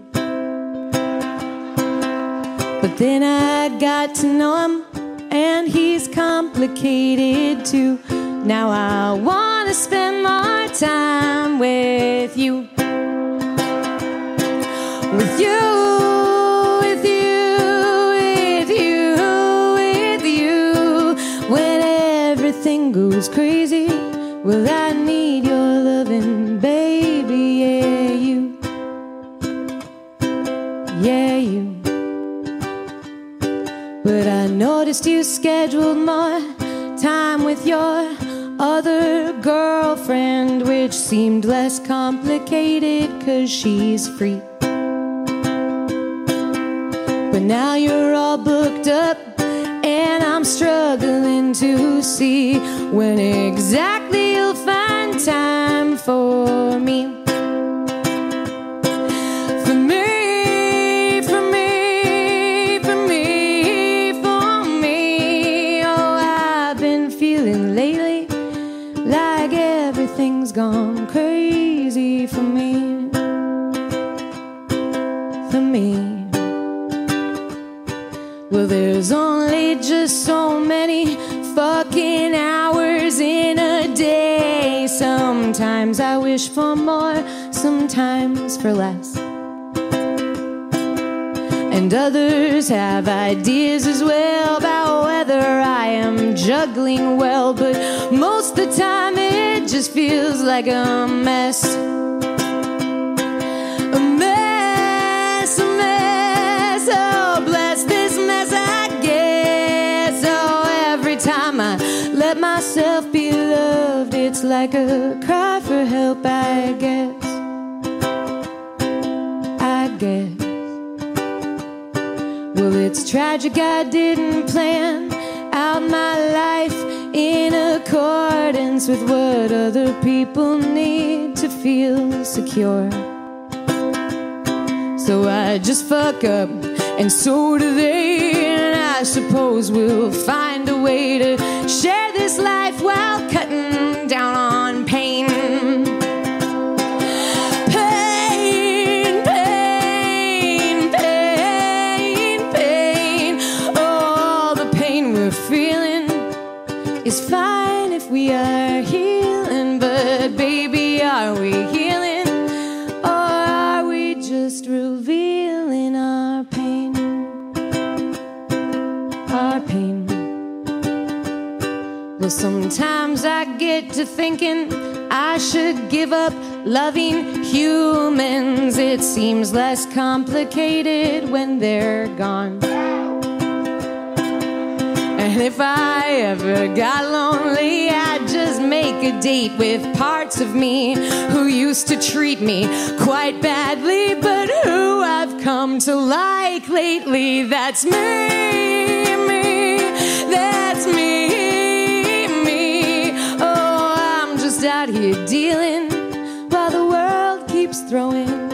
But then I got to know him and he's complicated too. Now I wanna spend more time with you. With you. Well, I need your loving, baby. Yeah, you. Yeah, you. But I noticed you scheduled more time with your other girlfriend, which seemed less complicated because she's free. But now you're all booked up Struggling to see when exactly you'll find time for me. For me. Sometimes I wish for more, sometimes for less. And others have ideas as well about whether I am juggling well. But most of the time it just feels like a mess. A mess, a mess. Oh, bless this mess, I. Oh, every time I let myself be loved, it's like a I guess. I guess. Well, it's tragic I didn't plan out my life in accordance with what other people need to feel secure. So I just fuck up, and so do they. And I suppose we'll find a way to share this life while cutting down on pain. Sometimes I get to thinking I should give up loving humans. It seems less complicated when they're gone. And if I ever got lonely, I'd just make a date with parts of me who used to treat me quite badly, but who I've come to like lately. That's me me that's me. out here dealing while the world keeps throwing